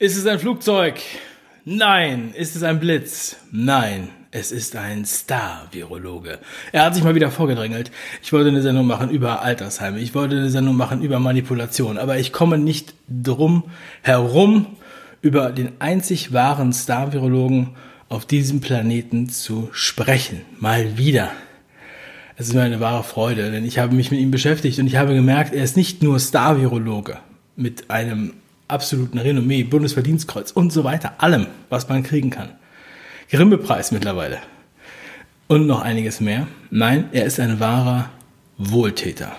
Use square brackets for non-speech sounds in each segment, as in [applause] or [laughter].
Ist es ein Flugzeug? Nein. Ist es ein Blitz? Nein. Es ist ein Star-Virologe. Er hat sich mal wieder vorgedrängelt. Ich wollte eine Sendung machen über Altersheime. Ich wollte eine Sendung machen über Manipulation. Aber ich komme nicht drum herum, über den einzig wahren Star-Virologen auf diesem Planeten zu sprechen. Mal wieder. Es ist mir eine wahre Freude, denn ich habe mich mit ihm beschäftigt und ich habe gemerkt, er ist nicht nur Star-Virologe mit einem absoluten Renommee, Bundesverdienstkreuz und so weiter, allem, was man kriegen kann. Grimme-Preis mittlerweile. Und noch einiges mehr. Nein, er ist ein wahrer Wohltäter.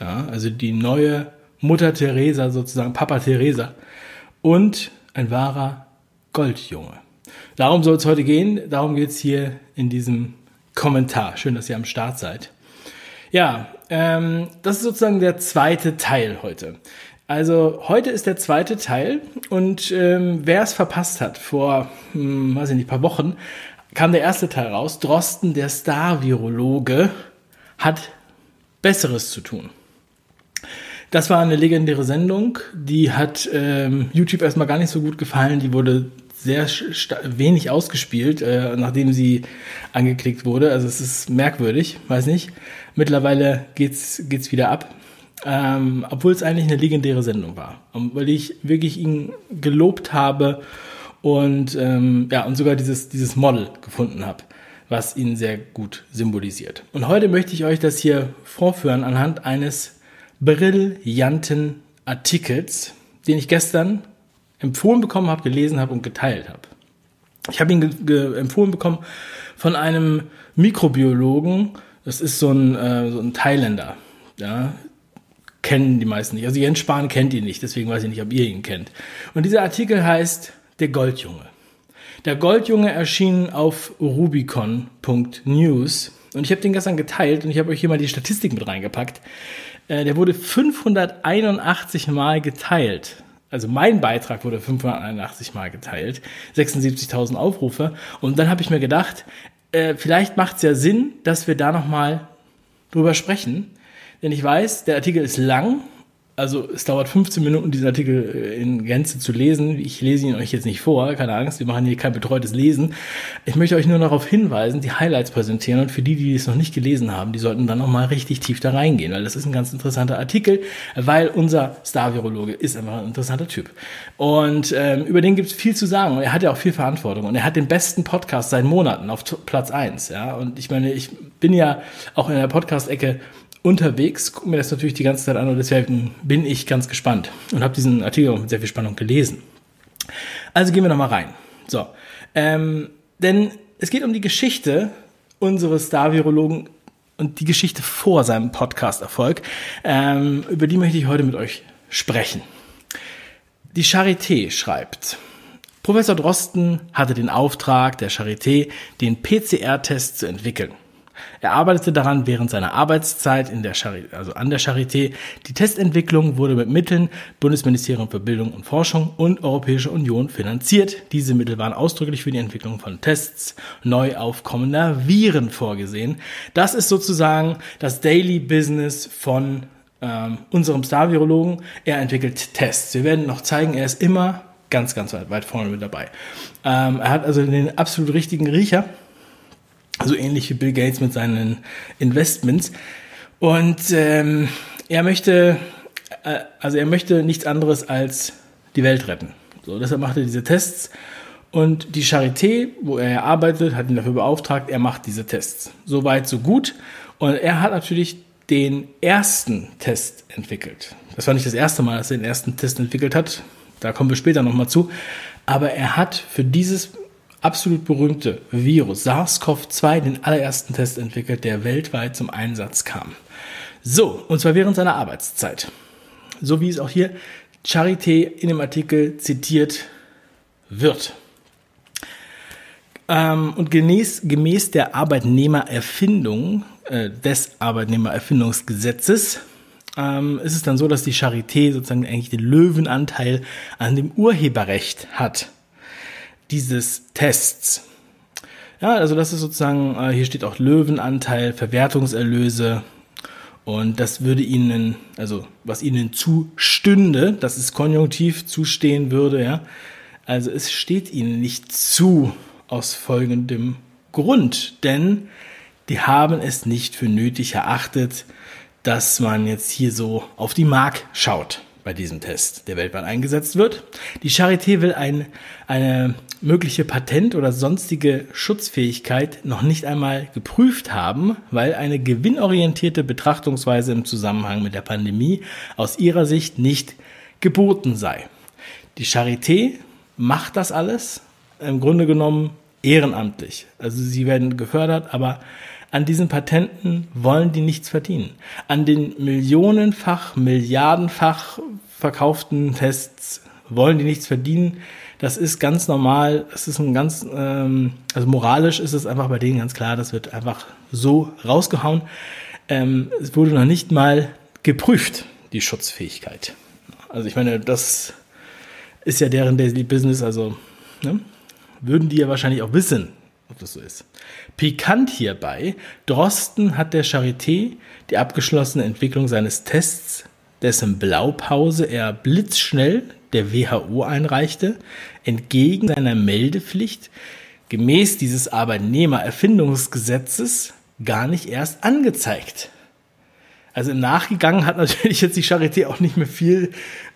Ja, also die neue Mutter Teresa, sozusagen Papa Teresa. Und ein wahrer Goldjunge. Darum soll es heute gehen. Darum geht es hier in diesem Kommentar. Schön, dass ihr am Start seid. Ja, ähm, das ist sozusagen der zweite Teil heute. Also heute ist der zweite Teil und ähm, wer es verpasst hat, vor, hm, weiß ich nicht, paar Wochen, kam der erste Teil raus. Drosten, der Star-Virologe, hat Besseres zu tun. Das war eine legendäre Sendung, die hat ähm, YouTube erstmal gar nicht so gut gefallen. Die wurde sehr wenig ausgespielt, äh, nachdem sie angeklickt wurde. Also es ist merkwürdig, weiß nicht. Mittlerweile geht's geht's wieder ab. Ähm, obwohl es eigentlich eine legendäre Sendung war. Und weil ich wirklich ihn gelobt habe und ähm, ja, und sogar dieses, dieses Model gefunden habe, was ihn sehr gut symbolisiert. Und heute möchte ich euch das hier vorführen anhand eines brillanten Artikels, den ich gestern empfohlen bekommen habe, gelesen habe und geteilt habe. Ich habe ihn empfohlen bekommen von einem Mikrobiologen, das ist so ein, äh, so ein Thailänder, ja, kennen die meisten nicht. Also Jens Spahn kennt ihn nicht, deswegen weiß ich nicht, ob ihr ihn kennt. Und dieser Artikel heißt Der Goldjunge. Der Goldjunge erschien auf rubicon.news und ich habe den gestern geteilt und ich habe euch hier mal die Statistik mit reingepackt. Äh, der wurde 581 Mal geteilt. Also mein Beitrag wurde 581 Mal geteilt, 76.000 Aufrufe. Und dann habe ich mir gedacht, äh, vielleicht macht es ja Sinn, dass wir da nochmal drüber sprechen denn ich weiß, der Artikel ist lang. Also es dauert 15 Minuten, diesen Artikel äh, in Gänze zu lesen. Ich lese ihn euch jetzt nicht vor, keine Angst, wir machen hier kein betreutes Lesen. Ich möchte euch nur darauf hinweisen, die Highlights präsentieren und für die, die es noch nicht gelesen haben, die sollten dann nochmal richtig tief da reingehen, weil das ist ein ganz interessanter Artikel, weil unser Star-Virologe ist einfach ein interessanter Typ. Und ähm, über den gibt es viel zu sagen und er hat ja auch viel Verantwortung und er hat den besten Podcast seit Monaten auf Platz eins. Ja? Und ich meine, ich bin ja auch in der Podcast-Ecke unterwegs, gucke mir das natürlich die ganze Zeit an und deswegen bin ich ganz gespannt und habe diesen Artikel auch mit sehr viel Spannung gelesen. Also gehen wir nochmal rein. So, ähm, denn es geht um die Geschichte unseres Star-Virologen und die Geschichte vor seinem Podcast-Erfolg. Ähm, über die möchte ich heute mit euch sprechen. Die Charité schreibt, Professor Drosten hatte den Auftrag der Charité, den PCR-Test zu entwickeln. Er arbeitete daran während seiner Arbeitszeit in der Charité, also an der Charité. Die Testentwicklung wurde mit Mitteln Bundesministerium für Bildung und Forschung und Europäische Union finanziert. Diese Mittel waren ausdrücklich für die Entwicklung von Tests neu aufkommender Viren vorgesehen. Das ist sozusagen das Daily Business von ähm, unserem Star-Virologen. Er entwickelt Tests. Wir werden noch zeigen, er ist immer ganz, ganz weit, weit vorne mit dabei. Ähm, er hat also den absolut richtigen Riecher so ähnlich wie Bill Gates mit seinen Investments. Und ähm, er möchte, äh, also er möchte nichts anderes als die Welt retten. So, deshalb macht er diese Tests. Und die Charité, wo er arbeitet, hat ihn dafür beauftragt, er macht diese Tests. So weit, so gut. Und er hat natürlich den ersten Test entwickelt. Das war nicht das erste Mal, dass er den ersten Test entwickelt hat. Da kommen wir später nochmal zu. Aber er hat für dieses absolut berühmte Virus SARS-CoV-2 den allerersten Test entwickelt, der weltweit zum Einsatz kam. So, und zwar während seiner Arbeitszeit. So wie es auch hier Charité in dem Artikel zitiert wird. Ähm, und gemäß, gemäß der Arbeitnehmererfindung, äh, des Arbeitnehmererfindungsgesetzes, ähm, ist es dann so, dass die Charité sozusagen eigentlich den Löwenanteil an dem Urheberrecht hat dieses Tests. Ja, also das ist sozusagen, äh, hier steht auch Löwenanteil, Verwertungserlöse Und das würde ihnen, also was ihnen zustünde, das ist konjunktiv zustehen würde, ja. Also es steht ihnen nicht zu aus folgendem Grund, denn die haben es nicht für nötig erachtet, dass man jetzt hier so auf die Mark schaut bei diesem Test, der weltweit eingesetzt wird. Die Charité will ein, eine mögliche Patent- oder sonstige Schutzfähigkeit noch nicht einmal geprüft haben, weil eine gewinnorientierte Betrachtungsweise im Zusammenhang mit der Pandemie aus ihrer Sicht nicht geboten sei. Die Charité macht das alles im Grunde genommen ehrenamtlich. Also sie werden gefördert, aber an diesen Patenten wollen die nichts verdienen. An den millionenfach, milliardenfach verkauften Tests wollen die nichts verdienen. Das ist ganz normal. Das ist ein ganz, ähm, also moralisch ist es einfach bei denen ganz klar. Das wird einfach so rausgehauen. Ähm, es wurde noch nicht mal geprüft, die Schutzfähigkeit. Also ich meine, das ist ja deren Daily Business. Also ne? würden die ja wahrscheinlich auch wissen, ob das so ist. Pikant hierbei, Drosten hat der Charité die abgeschlossene Entwicklung seines Tests, dessen Blaupause er blitzschnell der WHO einreichte, entgegen seiner Meldepflicht gemäß dieses Arbeitnehmererfindungsgesetzes gar nicht erst angezeigt. Also Nachgegangen hat natürlich [laughs] jetzt die Charité auch nicht mehr viel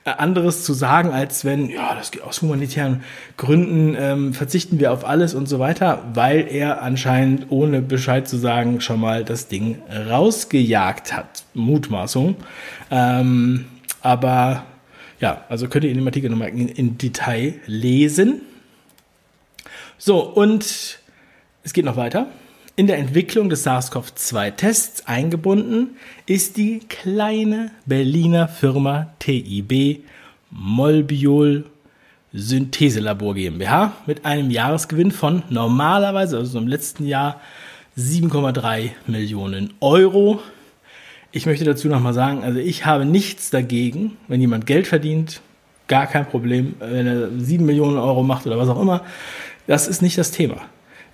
äh, anderes zu sagen, als wenn, ja, das geht aus humanitären Gründen, ähm, verzichten wir auf alles und so weiter, weil er anscheinend ohne Bescheid zu sagen schon mal das Ding rausgejagt hat. Mutmaßung. Ähm, aber ja, also könnt ihr in dem Artikel nochmal in, in Detail lesen. So, und es geht noch weiter. In der Entwicklung des SARS-CoV-2-Tests eingebunden ist die kleine Berliner Firma TIB Molbiol Syntheselabor GmbH mit einem Jahresgewinn von normalerweise, also im letzten Jahr, 7,3 Millionen Euro. Ich möchte dazu nochmal sagen, also ich habe nichts dagegen, wenn jemand Geld verdient, gar kein Problem, wenn er 7 Millionen Euro macht oder was auch immer. Das ist nicht das Thema.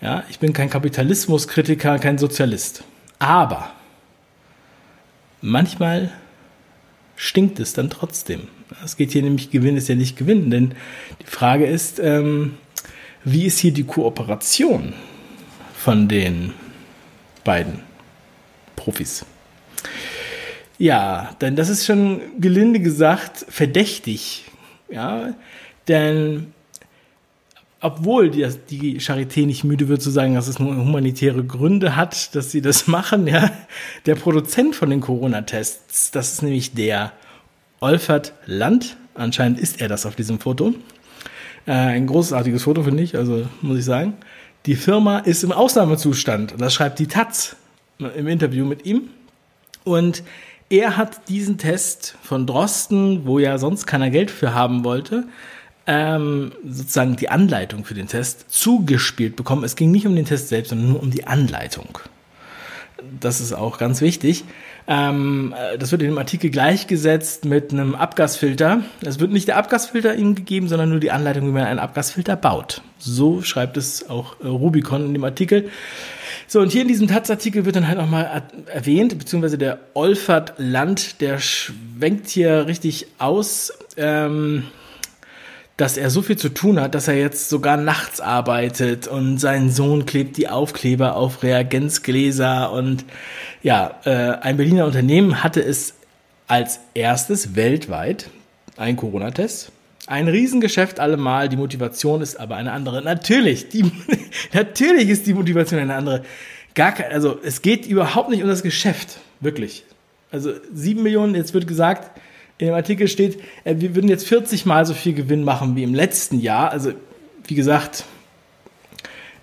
Ja, ich bin kein Kapitalismuskritiker, kein Sozialist. Aber manchmal stinkt es dann trotzdem. Es geht hier nämlich, Gewinn ist ja nicht Gewinn, denn die Frage ist, ähm, wie ist hier die Kooperation von den beiden Profis? Ja, denn das ist schon gelinde gesagt verdächtig. Ja, denn obwohl die, die Charité nicht müde wird zu sagen, dass es nur humanitäre Gründe hat, dass sie das [laughs] machen, ja, der Produzent von den Corona-Tests, das ist nämlich der Olfert Land, anscheinend ist er das auf diesem Foto. Äh, ein großartiges Foto, finde ich, also muss ich sagen. Die Firma ist im Ausnahmezustand, das schreibt die Taz im Interview mit ihm. Und er hat diesen Test von Drosten, wo ja sonst keiner Geld für haben wollte, ähm, sozusagen die Anleitung für den Test zugespielt bekommen. Es ging nicht um den Test selbst, sondern nur um die Anleitung. Das ist auch ganz wichtig. Ähm, das wird in dem Artikel gleichgesetzt mit einem Abgasfilter. Es wird nicht der Abgasfilter ihm gegeben, sondern nur die Anleitung, wie man einen Abgasfilter baut. So schreibt es auch äh, Rubicon in dem Artikel. So, und hier in diesem Taz-Artikel wird dann halt nochmal erwähnt, beziehungsweise der Olfert Land, der schwenkt hier richtig aus. Ähm, dass er so viel zu tun hat, dass er jetzt sogar nachts arbeitet und sein Sohn klebt die Aufkleber auf Reagenzgläser und ja, äh, ein Berliner Unternehmen hatte es als erstes weltweit ein Corona-Test. Ein Riesengeschäft allemal, die Motivation ist aber eine andere. Natürlich, die, [laughs] natürlich ist die Motivation eine andere. Gar kein, also es geht überhaupt nicht um das Geschäft, wirklich. Also sieben Millionen, jetzt wird gesagt, in dem Artikel steht, äh, wir würden jetzt 40 mal so viel Gewinn machen wie im letzten Jahr. Also, wie gesagt,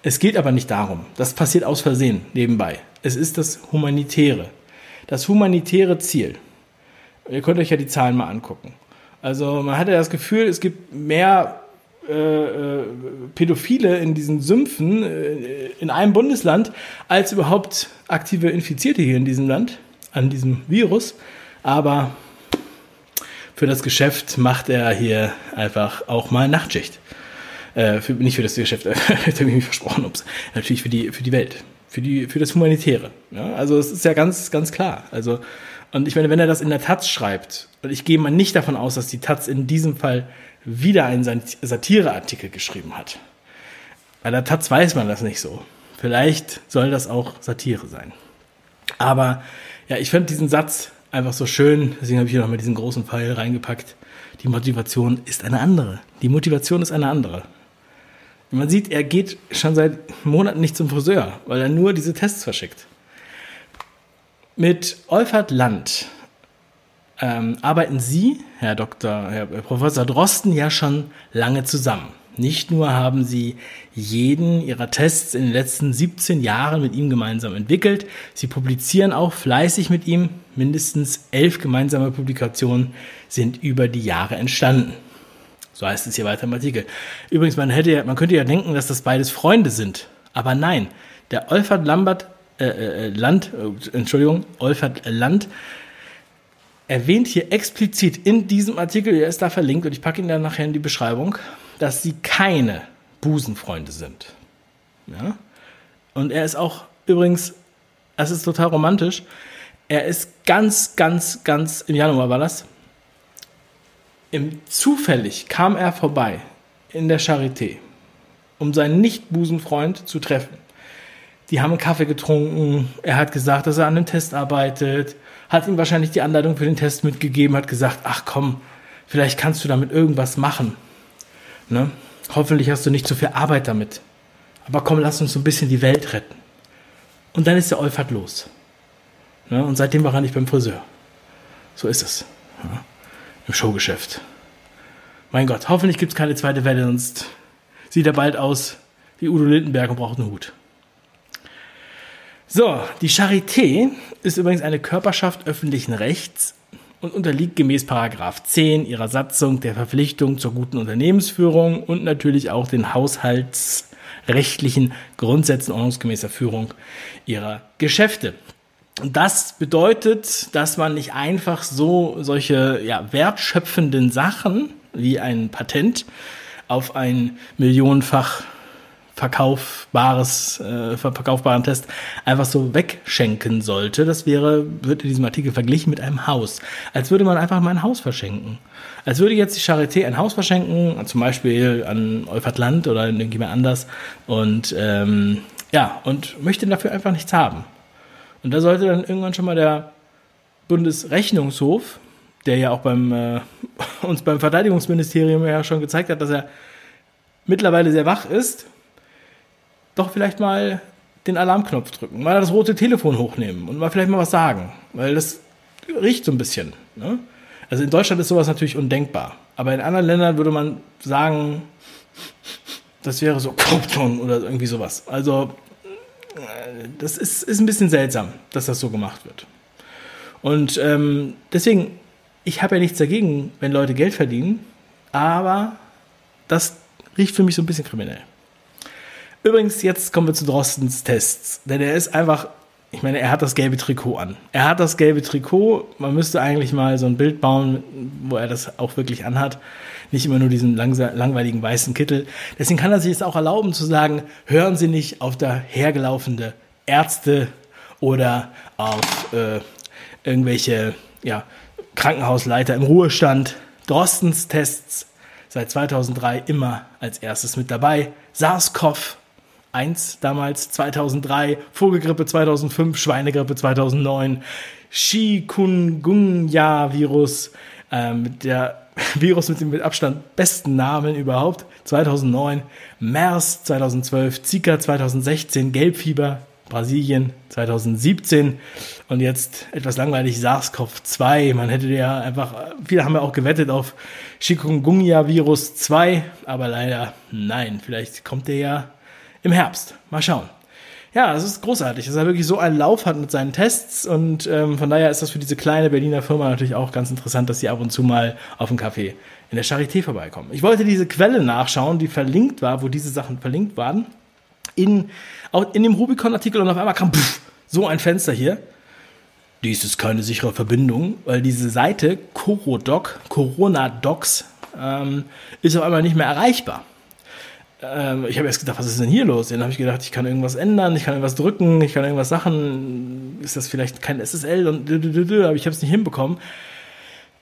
es geht aber nicht darum. Das passiert aus Versehen nebenbei. Es ist das Humanitäre. Das humanitäre Ziel. Ihr könnt euch ja die Zahlen mal angucken. Also man hat ja das Gefühl, es gibt mehr äh, äh, Pädophile in diesen Sümpfen äh, in einem Bundesland als überhaupt aktive Infizierte hier in diesem Land an diesem Virus. Aber für das Geschäft macht er hier einfach auch mal Nachtschicht. Äh, für, nicht für das Geschäft, [laughs] habe ich mich versprochen, ups. Natürlich für die, für die Welt. für, die, für das Humanitäre. Ja? Also es ist ja ganz, ganz klar. Also, und ich meine, wenn er das in der Taz schreibt, und ich gehe mal nicht davon aus, dass die Taz in diesem Fall wieder einen Satireartikel geschrieben hat. Bei der Taz weiß man das nicht so. Vielleicht soll das auch Satire sein. Aber ja, ich fand diesen Satz einfach so schön, deswegen habe ich hier nochmal diesen großen Pfeil reingepackt. Die Motivation ist eine andere. Die Motivation ist eine andere. Man sieht, er geht schon seit Monaten nicht zum Friseur, weil er nur diese Tests verschickt. Mit Olfert Land ähm, arbeiten Sie, Herr Dr., Herr Professor Drosten, ja schon lange zusammen. Nicht nur haben Sie jeden Ihrer Tests in den letzten 17 Jahren mit ihm gemeinsam entwickelt, Sie publizieren auch fleißig mit ihm. Mindestens elf gemeinsame Publikationen sind über die Jahre entstanden. So heißt es hier weiter im Artikel. Übrigens, man hätte man könnte ja denken, dass das beides Freunde sind. Aber nein, der Olfert Lambert, äh, äh, Land, äh, Entschuldigung, Olfert Land erwähnt hier explizit in diesem Artikel, der ist da verlinkt und ich packe ihn dann nachher in die Beschreibung, dass sie keine Busenfreunde sind. Ja? Und er ist auch übrigens, das ist total romantisch, er ist ganz, ganz, ganz, im Januar war das, im, zufällig kam er vorbei in der Charité, um seinen Nicht-Busenfreund zu treffen. Die haben einen Kaffee getrunken, er hat gesagt, dass er an dem Test arbeitet, hat ihm wahrscheinlich die Anleitung für den Test mitgegeben, hat gesagt, ach komm, vielleicht kannst du damit irgendwas machen. Ne? Hoffentlich hast du nicht zu viel Arbeit damit. Aber komm, lass uns so ein bisschen die Welt retten. Und dann ist der Olfert los. Ne? Und seitdem war er nicht beim Friseur. So ist es. Ja? Im Showgeschäft. Mein Gott, hoffentlich gibt es keine zweite Welle, sonst sieht er bald aus wie Udo Lindenberg und braucht einen Hut. So, die Charité ist übrigens eine Körperschaft öffentlichen Rechts und unterliegt gemäß Paragraph 10 ihrer Satzung der Verpflichtung zur guten Unternehmensführung und natürlich auch den haushaltsrechtlichen Grundsätzen ordnungsgemäßer Führung ihrer Geschäfte. Und das bedeutet, dass man nicht einfach so solche ja, wertschöpfenden Sachen wie ein Patent auf ein millionenfach verkaufbares, äh, verkaufbaren Test einfach so wegschenken sollte. Das wäre, wird in diesem Artikel verglichen mit einem Haus. Als würde man einfach mal ein Haus verschenken. Als würde jetzt die Charité ein Haus verschenken, zum Beispiel an Euphrat Land oder an irgendjemand anders und ähm, ja, und möchte dafür einfach nichts haben. Und da sollte dann irgendwann schon mal der Bundesrechnungshof, der ja auch beim, äh, [laughs] uns beim Verteidigungsministerium ja schon gezeigt hat, dass er mittlerweile sehr wach ist, doch vielleicht mal den Alarmknopf drücken, mal das rote Telefon hochnehmen und mal vielleicht mal was sagen, weil das riecht so ein bisschen. Ne? Also in Deutschland ist sowas natürlich undenkbar, aber in anderen Ländern würde man sagen, das wäre so Korruption oder irgendwie sowas. Also das ist, ist ein bisschen seltsam, dass das so gemacht wird. Und ähm, deswegen, ich habe ja nichts dagegen, wenn Leute Geld verdienen, aber das riecht für mich so ein bisschen kriminell. Übrigens, jetzt kommen wir zu Drostens Tests. Denn er ist einfach, ich meine, er hat das gelbe Trikot an. Er hat das gelbe Trikot. Man müsste eigentlich mal so ein Bild bauen, wo er das auch wirklich anhat. Nicht immer nur diesen langweiligen weißen Kittel. Deswegen kann er sich es auch erlauben zu sagen, hören Sie nicht auf dahergelaufene Ärzte oder auf äh, irgendwelche ja, Krankenhausleiter im Ruhestand. Drostens Tests seit 2003 immer als erstes mit dabei. SARS-CoV 1 damals, 2003, Vogelgrippe 2005, Schweinegrippe 2009, Chikungunya-Virus, ähm, der [laughs] Virus mit dem mit Abstand besten Namen überhaupt, 2009, MERS 2012, Zika 2016, Gelbfieber Brasilien 2017 und jetzt etwas langweilig SARS-CoV-2. Man hätte ja einfach, viele haben ja auch gewettet auf Chikungunya-Virus 2, aber leider nein. Vielleicht kommt der ja im Herbst. Mal schauen. Ja, es ist großartig, dass er wirklich so einen Lauf hat mit seinen Tests und ähm, von daher ist das für diese kleine Berliner Firma natürlich auch ganz interessant, dass sie ab und zu mal auf einen Café in der Charité vorbeikommen. Ich wollte diese Quelle nachschauen, die verlinkt war, wo diese Sachen verlinkt waren, in, auch in dem Rubicon-Artikel und auf einmal kam pff, so ein Fenster hier. Dies ist keine sichere Verbindung, weil diese Seite Corodoc, Corona Docs, ähm, ist auf einmal nicht mehr erreichbar. Ähm, ich habe erst gedacht, was ist denn hier los? Dann habe ich gedacht, ich kann irgendwas ändern, ich kann irgendwas drücken, ich kann irgendwas Sachen. Ist das vielleicht kein SSL? Und aber ich habe es nicht hinbekommen.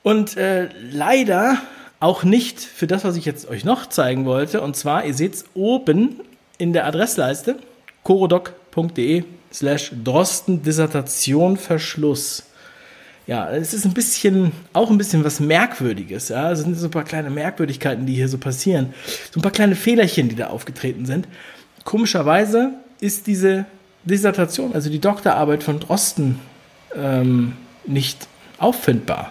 Und äh, leider auch nicht für das, was ich jetzt euch noch zeigen wollte. Und zwar, ihr seht es oben in der Adressleiste, corodoc.de slash Drosten Dissertation Verschluss. Ja, es ist ein bisschen, auch ein bisschen was Merkwürdiges. Ja, es sind so ein paar kleine Merkwürdigkeiten, die hier so passieren. So ein paar kleine Fehlerchen, die da aufgetreten sind. Komischerweise ist diese Dissertation, also die Doktorarbeit von Drosten, ähm, nicht auffindbar.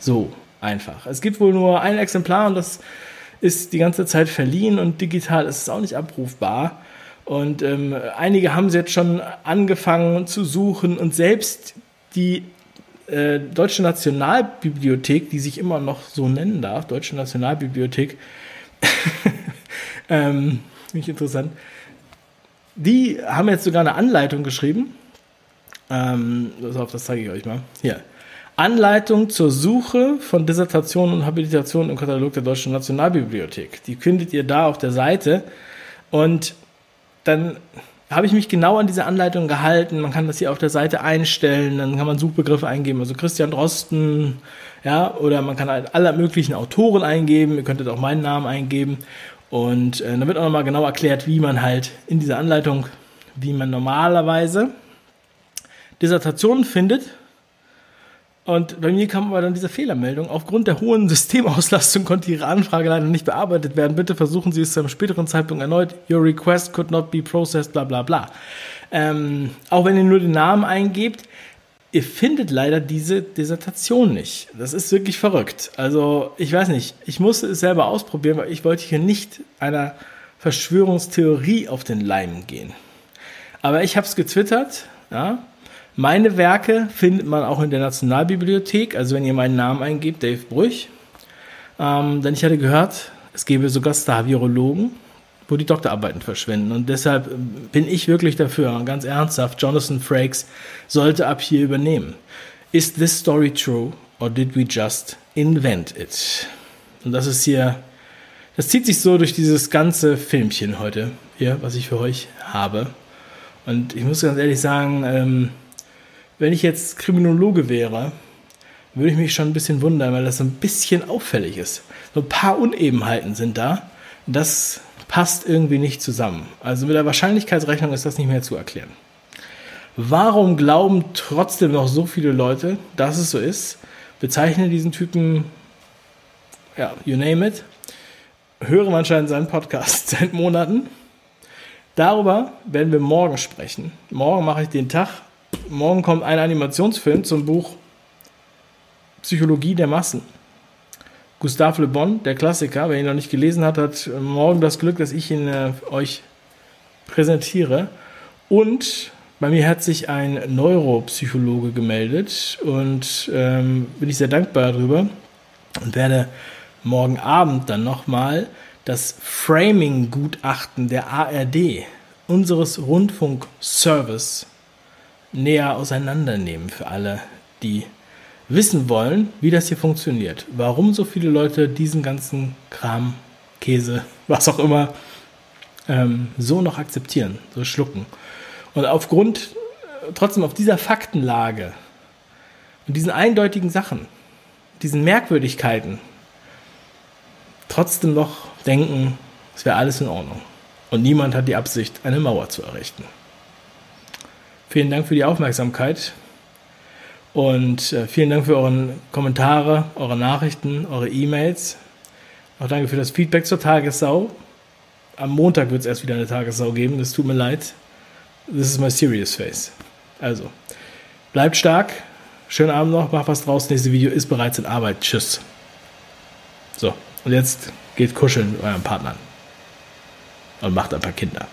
So einfach. Es gibt wohl nur ein Exemplar und das ist die ganze Zeit verliehen und digital ist es auch nicht abrufbar. Und ähm, einige haben es jetzt schon angefangen zu suchen und selbst die äh, Deutsche Nationalbibliothek, die sich immer noch so nennen darf, Deutsche Nationalbibliothek, [laughs] ähm, nicht interessant, die haben jetzt sogar eine Anleitung geschrieben. Ähm, das zeige ich euch mal. Hier. Anleitung zur Suche von Dissertationen und Habilitationen im Katalog der Deutschen Nationalbibliothek. Die findet ihr da auf der Seite. Und dann habe ich mich genau an diese Anleitung gehalten. Man kann das hier auf der Seite einstellen, dann kann man Suchbegriffe eingeben, also Christian Drosten, ja, oder man kann halt alle möglichen Autoren eingeben. Ihr könntet auch meinen Namen eingeben. Und äh, dann wird auch nochmal genau erklärt, wie man halt in dieser Anleitung, wie man normalerweise Dissertationen findet und bei mir kam aber dann diese Fehlermeldung. Aufgrund der hohen Systemauslastung konnte Ihre Anfrage leider nicht bearbeitet werden. Bitte versuchen Sie es zu einem späteren Zeitpunkt erneut. Your request could not be processed, bla bla bla. Ähm, auch wenn ihr nur den Namen eingebt, ihr findet leider diese Dissertation nicht. Das ist wirklich verrückt. Also, ich weiß nicht, ich musste es selber ausprobieren, weil ich wollte hier nicht einer Verschwörungstheorie auf den Leim gehen. Aber ich habe es getwittert, ja, meine Werke findet man auch in der Nationalbibliothek, also wenn ihr meinen Namen eingebt, Dave Brüch. Ähm, denn ich hatte gehört, es gäbe sogar Star-Virologen, wo die Doktorarbeiten verschwinden. Und deshalb bin ich wirklich dafür, ganz ernsthaft, Jonathan Frakes sollte ab hier übernehmen. Is this story true or did we just invent it? Und das ist hier, das zieht sich so durch dieses ganze Filmchen heute hier, was ich für euch habe. Und ich muss ganz ehrlich sagen, ähm, wenn ich jetzt Kriminologe wäre, würde ich mich schon ein bisschen wundern, weil das so ein bisschen auffällig ist. So ein paar Unebenheiten sind da. Das passt irgendwie nicht zusammen. Also mit der Wahrscheinlichkeitsrechnung ist das nicht mehr zu erklären. Warum glauben trotzdem noch so viele Leute, dass es so ist? Bezeichne diesen Typen, ja, you name it. Höre anscheinend seinen Podcast [laughs] seit Monaten. Darüber werden wir morgen sprechen. Morgen mache ich den Tag morgen kommt ein Animationsfilm zum Buch Psychologie der Massen. Gustave Le Bon, der Klassiker, wer ihn noch nicht gelesen hat, hat morgen das Glück, dass ich ihn äh, euch präsentiere. Und bei mir hat sich ein Neuropsychologe gemeldet und ähm, bin ich sehr dankbar darüber und werde morgen Abend dann nochmal das Framing-Gutachten der ARD, unseres Rundfunkservice, näher auseinandernehmen für alle, die wissen wollen, wie das hier funktioniert. Warum so viele Leute diesen ganzen Kram, Käse, [laughs] was auch immer, ähm, so noch akzeptieren, so schlucken. Und aufgrund, trotzdem auf dieser Faktenlage und diesen eindeutigen Sachen, diesen Merkwürdigkeiten, trotzdem noch denken, es wäre alles in Ordnung. Und niemand hat die Absicht, eine Mauer zu errichten. Vielen Dank für die Aufmerksamkeit und äh, vielen Dank für eure Kommentare, eure Nachrichten, eure E-Mails. Auch danke für das Feedback zur Tagessau. Am Montag wird es erst wieder eine Tagessau geben, das tut mir leid. This is my serious face. Also, bleibt stark, schönen Abend noch, macht was draus. Nächste Video ist bereits in Arbeit. Tschüss. So, und jetzt geht kuscheln mit euren Partnern und macht ein paar Kinder.